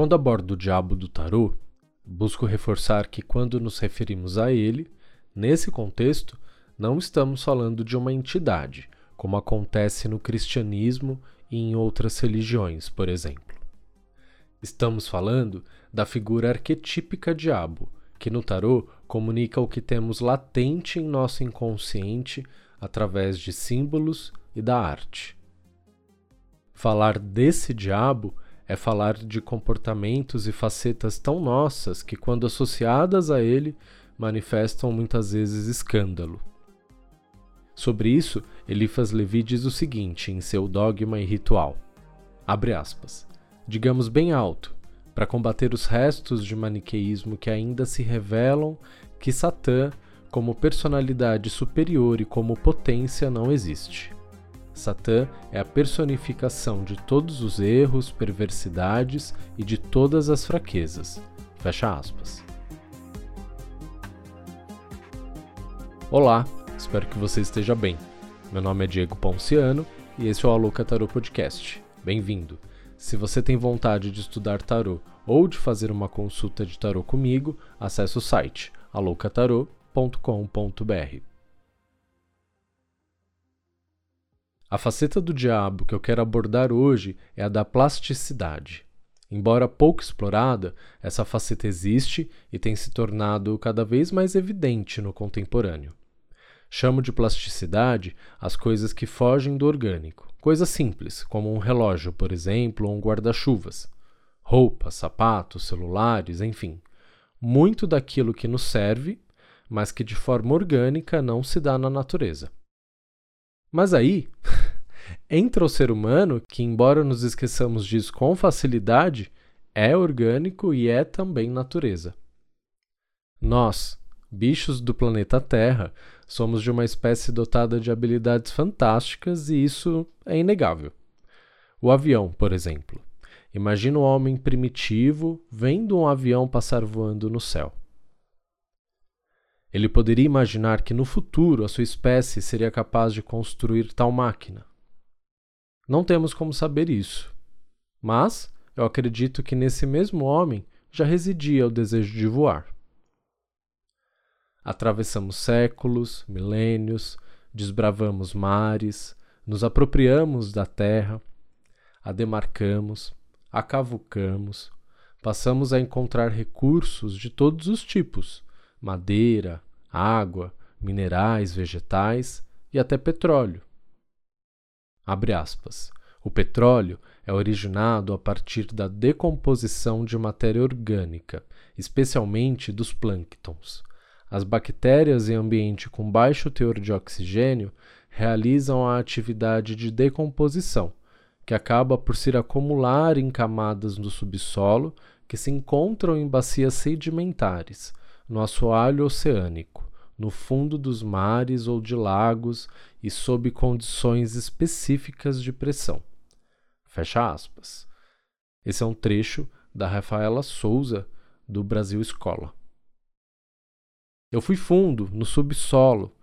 Quando abordo o diabo do tarô, busco reforçar que quando nos referimos a ele, nesse contexto, não estamos falando de uma entidade, como acontece no cristianismo e em outras religiões, por exemplo. Estamos falando da figura arquetípica diabo, que no tarô comunica o que temos latente em nosso inconsciente através de símbolos e da arte. Falar desse diabo é falar de comportamentos e facetas tão nossas que, quando associadas a ele, manifestam muitas vezes escândalo. Sobre isso, Eliphas Levi diz o seguinte em seu Dogma e Ritual: abre aspas, digamos bem alto, para combater os restos de maniqueísmo que ainda se revelam que Satã, como personalidade superior e como potência, não existe. Satã é a personificação de todos os erros, perversidades e de todas as fraquezas. Fecha aspas. Olá, Espero que você esteja bem. Meu nome é Diego Ponciano e esse é o Aluca Tarô Podcast. Bem-vindo. Se você tem vontade de estudar tarô ou de fazer uma consulta de tarô comigo, acesse o site aloucatarô.com.br. A faceta do diabo que eu quero abordar hoje é a da plasticidade. Embora pouco explorada, essa faceta existe e tem se tornado cada vez mais evidente no contemporâneo. Chamo de plasticidade as coisas que fogem do orgânico. Coisas simples, como um relógio, por exemplo, ou um guarda-chuvas. Roupas, sapatos, celulares, enfim. Muito daquilo que nos serve, mas que de forma orgânica não se dá na natureza. Mas aí entra o ser humano, que, embora nos esqueçamos disso com facilidade, é orgânico e é também natureza. Nós, bichos do planeta Terra, somos de uma espécie dotada de habilidades fantásticas e isso é inegável. O avião, por exemplo. Imagina um homem primitivo vendo um avião passar voando no céu. Ele poderia imaginar que no futuro a sua espécie seria capaz de construir tal máquina. Não temos como saber isso, mas eu acredito que nesse mesmo homem já residia o desejo de voar. Atravessamos séculos, milênios, desbravamos mares, nos apropriamos da terra, a demarcamos, a cavucamos, passamos a encontrar recursos de todos os tipos: madeira, água, minerais, vegetais e até petróleo. O petróleo é originado a partir da decomposição de matéria orgânica, especialmente dos plânctons. As bactérias em ambiente com baixo teor de oxigênio realizam a atividade de decomposição, que acaba por se acumular em camadas do subsolo que se encontram em bacias sedimentares, no assoalho oceânico, no fundo dos mares ou de lagos e sob condições específicas de pressão. Fecha aspas. Esse é um trecho da Rafaela Souza, do Brasil Escola. Eu fui fundo, no subsolo,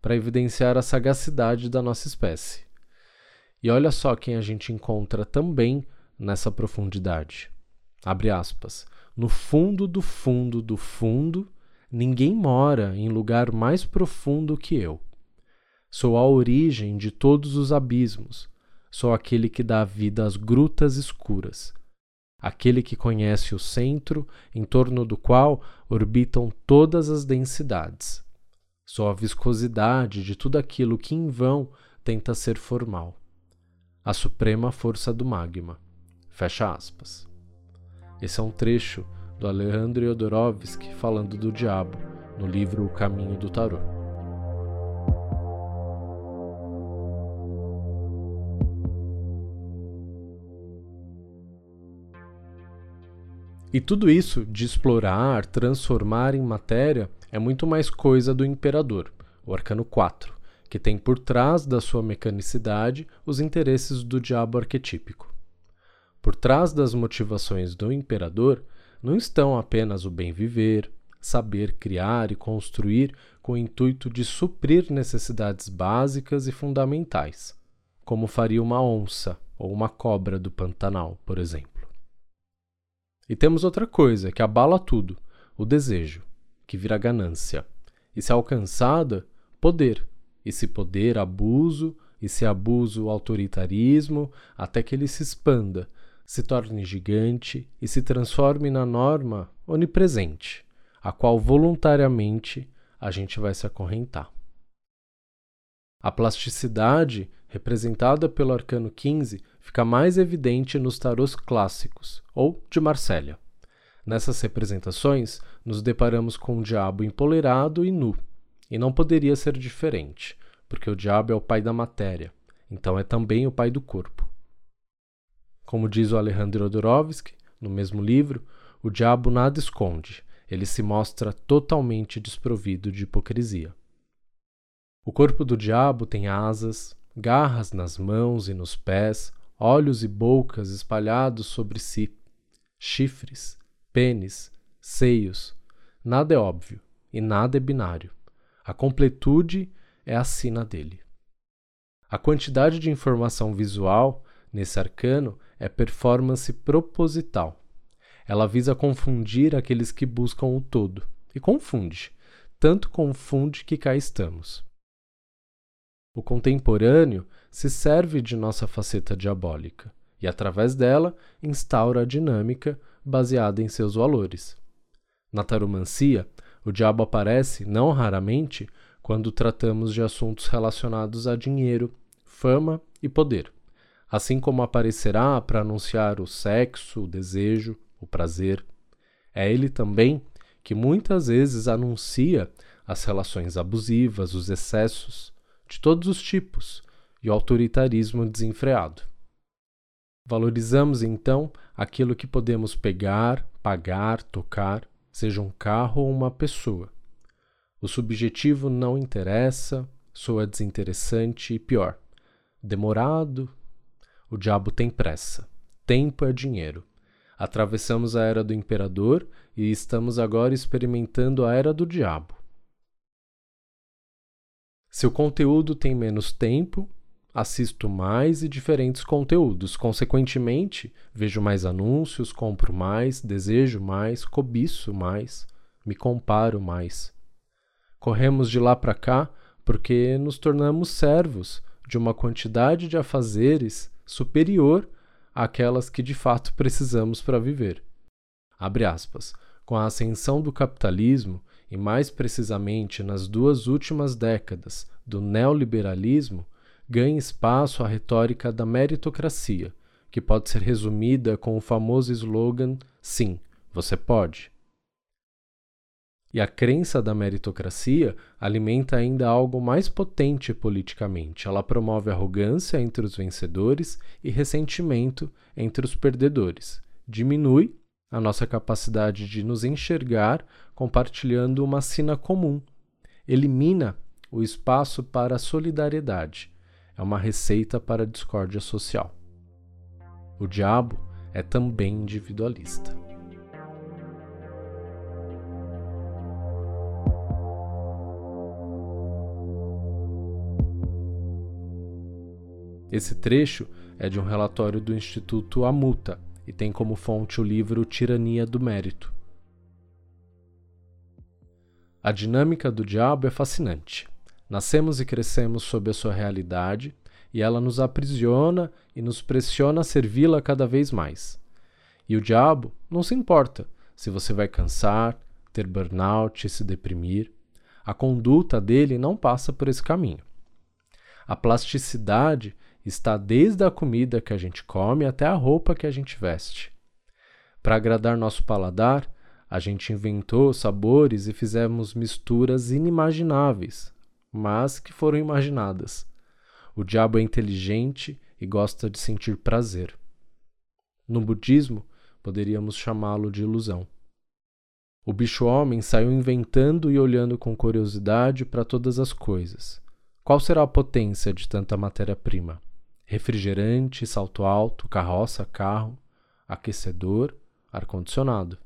para evidenciar a sagacidade da nossa espécie. E olha só quem a gente encontra também nessa profundidade. Abre aspas. No fundo do fundo do fundo, ninguém mora em lugar mais profundo que eu. Sou a origem de todos os abismos. Sou aquele que dá vida às grutas escuras aquele que conhece o centro em torno do qual orbitam todas as densidades. Só a viscosidade de tudo aquilo que em vão tenta ser formal. A suprema força do magma. Fecha aspas. Esse é um trecho do Alejandro Jodorowsky falando do diabo no livro O Caminho do Tarot. E tudo isso de explorar, transformar em matéria é muito mais coisa do imperador, o arcano 4, que tem por trás da sua mecanicidade os interesses do diabo arquetípico. Por trás das motivações do imperador não estão apenas o bem viver, saber criar e construir com o intuito de suprir necessidades básicas e fundamentais, como faria uma onça ou uma cobra do Pantanal, por exemplo. E temos outra coisa que abala tudo: o desejo, que vira ganância. E se alcançada, poder. E se poder, abuso. E se abuso, autoritarismo, até que ele se expanda, se torne gigante e se transforme na norma onipresente, a qual voluntariamente a gente vai se acorrentar. A plasticidade, representada pelo arcano 15, fica mais evidente nos tarôs clássicos, ou de Marsella. Nessas representações, nos deparamos com um diabo empolerado e nu, e não poderia ser diferente, porque o diabo é o pai da matéria, então é também o pai do corpo. Como diz o Alejandro Odorovsky, no mesmo livro, o diabo nada esconde, ele se mostra totalmente desprovido de hipocrisia. O corpo do diabo tem asas, garras nas mãos e nos pés, olhos e bocas espalhados sobre si, chifres, pênis, seios. Nada é óbvio e nada é binário. A completude é a sina dele. A quantidade de informação visual nesse arcano é performance proposital. Ela visa confundir aqueles que buscam o todo. E confunde. Tanto confunde que cá estamos. O contemporâneo se serve de nossa faceta diabólica e, através dela, instaura a dinâmica baseada em seus valores. Na taromancia, o diabo aparece, não raramente, quando tratamos de assuntos relacionados a dinheiro, fama e poder, assim como aparecerá para anunciar o sexo, o desejo, o prazer. É ele também que muitas vezes anuncia as relações abusivas, os excessos, de todos os tipos, e o autoritarismo desenfreado. Valorizamos então aquilo que podemos pegar, pagar, tocar, seja um carro ou uma pessoa. O subjetivo não interessa, soa desinteressante e pior. Demorado, o diabo tem pressa. Tempo é dinheiro. Atravessamos a era do imperador e estamos agora experimentando a era do diabo. Se o conteúdo tem menos tempo, assisto mais e diferentes conteúdos. Consequentemente, vejo mais anúncios, compro mais, desejo mais, cobiço mais, me comparo mais. Corremos de lá para cá porque nos tornamos servos de uma quantidade de afazeres superior àquelas que de fato precisamos para viver. Abre aspas. Com a ascensão do capitalismo, e mais precisamente nas duas últimas décadas do neoliberalismo, ganha espaço a retórica da meritocracia, que pode ser resumida com o famoso slogan: Sim, você pode. E a crença da meritocracia alimenta ainda algo mais potente politicamente. Ela promove arrogância entre os vencedores e ressentimento entre os perdedores. Diminui a nossa capacidade de nos enxergar compartilhando uma sina comum. Elimina o espaço para a solidariedade é uma receita para a discórdia social. O diabo é também individualista. Esse trecho é de um relatório do Instituto Amuta e tem como fonte o livro Tirania do Mérito. A dinâmica do diabo é fascinante. Nascemos e crescemos sob a sua realidade e ela nos aprisiona e nos pressiona a servi-la cada vez mais. E o diabo não se importa se você vai cansar, ter burnout se deprimir. A conduta dele não passa por esse caminho. A plasticidade está desde a comida que a gente come até a roupa que a gente veste. Para agradar nosso paladar, a gente inventou sabores e fizemos misturas inimagináveis, mas que foram imaginadas. O diabo é inteligente e gosta de sentir prazer. No budismo, poderíamos chamá-lo de ilusão. O bicho-homem saiu inventando e olhando com curiosidade para todas as coisas. Qual será a potência de tanta matéria-prima? Refrigerante, salto alto, carroça, carro, aquecedor, ar-condicionado,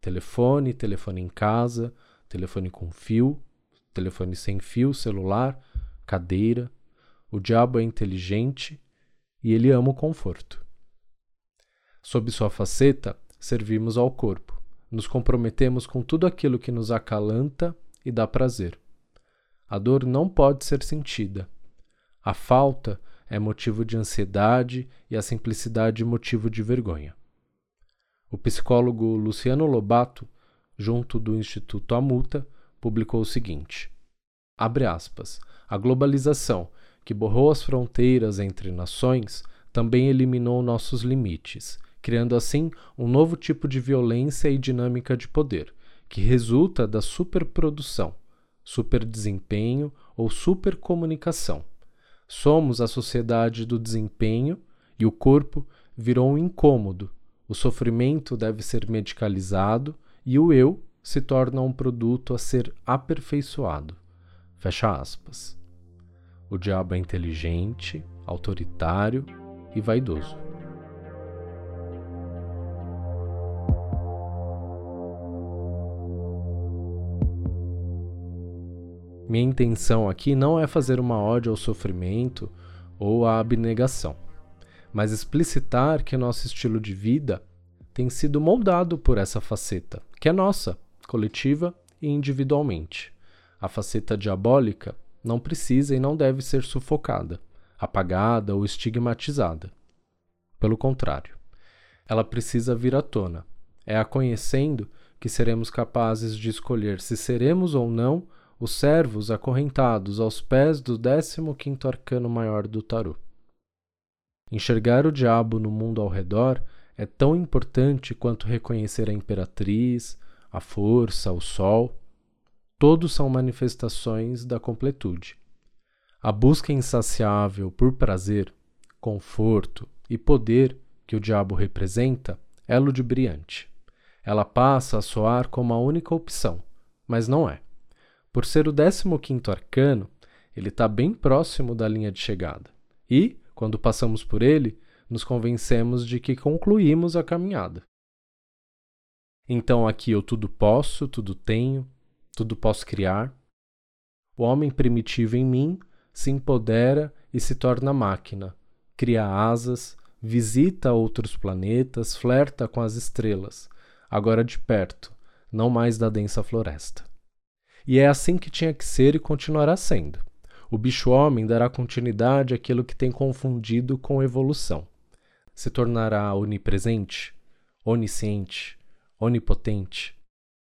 telefone, telefone em casa, telefone com fio, telefone sem fio, celular, cadeira. O diabo é inteligente e ele ama o conforto. Sob sua faceta, servimos ao corpo, nos comprometemos com tudo aquilo que nos acalanta e dá prazer. A dor não pode ser sentida. A falta é motivo de ansiedade e a simplicidade motivo de vergonha. O psicólogo Luciano Lobato, junto do Instituto Amuta, publicou o seguinte: abre aspas, a globalização, que borrou as fronteiras entre nações, também eliminou nossos limites, criando assim um novo tipo de violência e dinâmica de poder, que resulta da superprodução, superdesempenho ou supercomunicação. Somos a sociedade do desempenho e o corpo virou um incômodo. O sofrimento deve ser medicalizado e o eu se torna um produto a ser aperfeiçoado. Fecha aspas. O diabo é inteligente, autoritário e vaidoso. Minha intenção aqui não é fazer uma ode ao sofrimento ou à abnegação, mas explicitar que nosso estilo de vida tem sido moldado por essa faceta, que é nossa, coletiva e individualmente. A faceta diabólica não precisa e não deve ser sufocada, apagada ou estigmatizada. Pelo contrário, ela precisa vir à tona. É a conhecendo que seremos capazes de escolher se seremos ou não os servos acorrentados aos pés do décimo quinto arcano maior do tarô. Enxergar o diabo no mundo ao redor é tão importante quanto reconhecer a imperatriz, a força, o sol. Todos são manifestações da completude. A busca insaciável por prazer, conforto e poder que o diabo representa é ludibriante. Ela passa a soar como a única opção, mas não é. Por ser o 15 arcano, ele está bem próximo da linha de chegada. E, quando passamos por ele, nos convencemos de que concluímos a caminhada. Então aqui eu tudo posso, tudo tenho, tudo posso criar. O homem primitivo em mim se empodera e se torna máquina, cria asas, visita outros planetas, flerta com as estrelas, agora de perto, não mais da densa floresta. E é assim que tinha que ser e continuará sendo. O bicho-homem dará continuidade àquilo que tem confundido com evolução. Se tornará onipresente, onisciente, onipotente.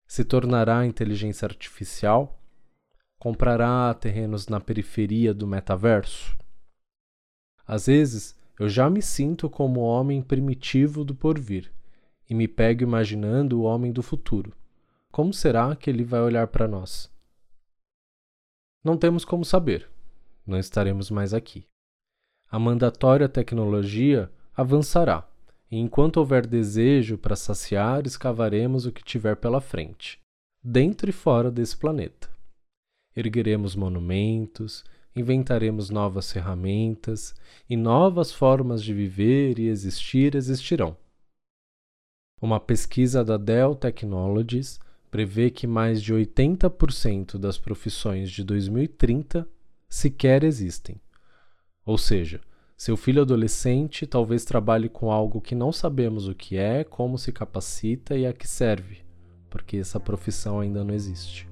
Se tornará inteligência artificial. Comprará terrenos na periferia do metaverso. Às vezes, eu já me sinto como o homem primitivo do porvir e me pego imaginando o homem do futuro como será que ele vai olhar para nós? Não temos como saber. Não estaremos mais aqui. A mandatória tecnologia avançará, e enquanto houver desejo para saciar, escavaremos o que tiver pela frente, dentro e fora desse planeta. Ergueremos monumentos, inventaremos novas ferramentas e novas formas de viver e existir existirão. Uma pesquisa da Dell Technologies prevê que mais de 80% das profissões de 2030 sequer existem. Ou seja, seu filho adolescente talvez trabalhe com algo que não sabemos o que é, como se capacita e a que serve, porque essa profissão ainda não existe.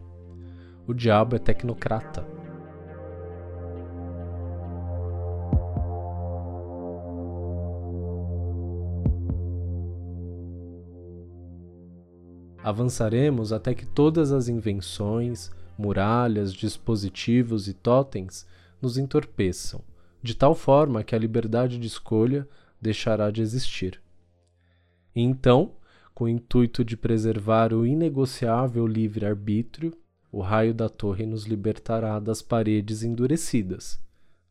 O diabo é tecnocrata. Avançaremos até que todas as invenções, muralhas, dispositivos e totens nos entorpeçam, de tal forma que a liberdade de escolha deixará de existir. E então, com o intuito de preservar o inegociável livre-arbítrio, o raio da torre nos libertará das paredes endurecidas,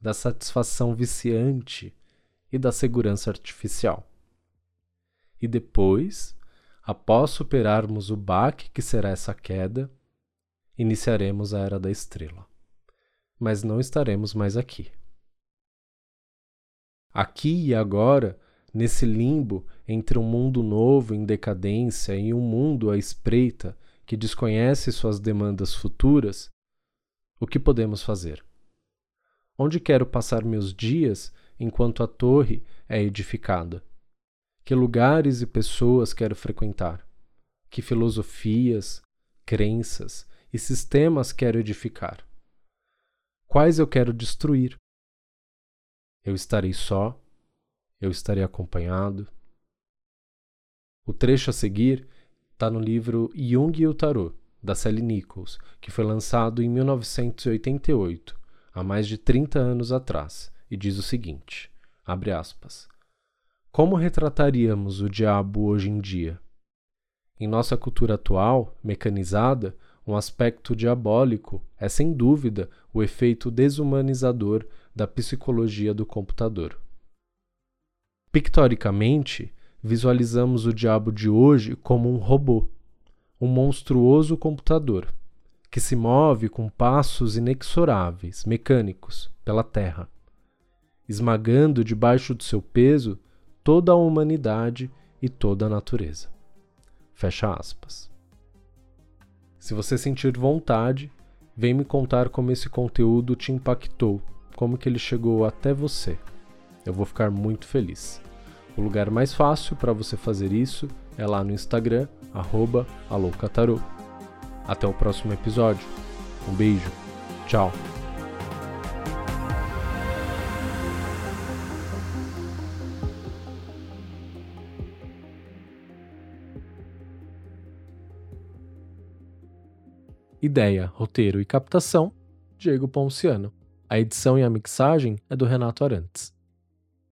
da satisfação viciante e da segurança artificial. E depois, Após superarmos o baque que será essa queda, iniciaremos a Era da Estrela. Mas não estaremos mais aqui. Aqui e agora, nesse limbo entre um mundo novo em decadência e um mundo à espreita que desconhece suas demandas futuras, o que podemos fazer? Onde quero passar meus dias enquanto a torre é edificada? Que lugares e pessoas quero frequentar? Que filosofias, crenças e sistemas quero edificar? Quais eu quero destruir? Eu estarei só? Eu estarei acompanhado? O trecho a seguir está no livro Jung e o Tarot, da Sally Nichols, que foi lançado em 1988, há mais de 30 anos atrás, e diz o seguinte: abre aspas. Como retrataríamos o diabo hoje em dia? Em nossa cultura atual, mecanizada, um aspecto diabólico é sem dúvida o efeito desumanizador da psicologia do computador. Pictoricamente, visualizamos o diabo de hoje como um robô, um monstruoso computador, que se move com passos inexoráveis, mecânicos, pela terra, esmagando debaixo do seu peso toda a humanidade e toda a natureza. Fecha aspas. Se você sentir vontade, vem me contar como esse conteúdo te impactou, como que ele chegou até você. Eu vou ficar muito feliz. O lugar mais fácil para você fazer isso é lá no Instagram, arroba Até o próximo episódio. Um beijo. Tchau. Ideia, roteiro e captação: Diego Ponciano. A edição e a mixagem é do Renato Arantes.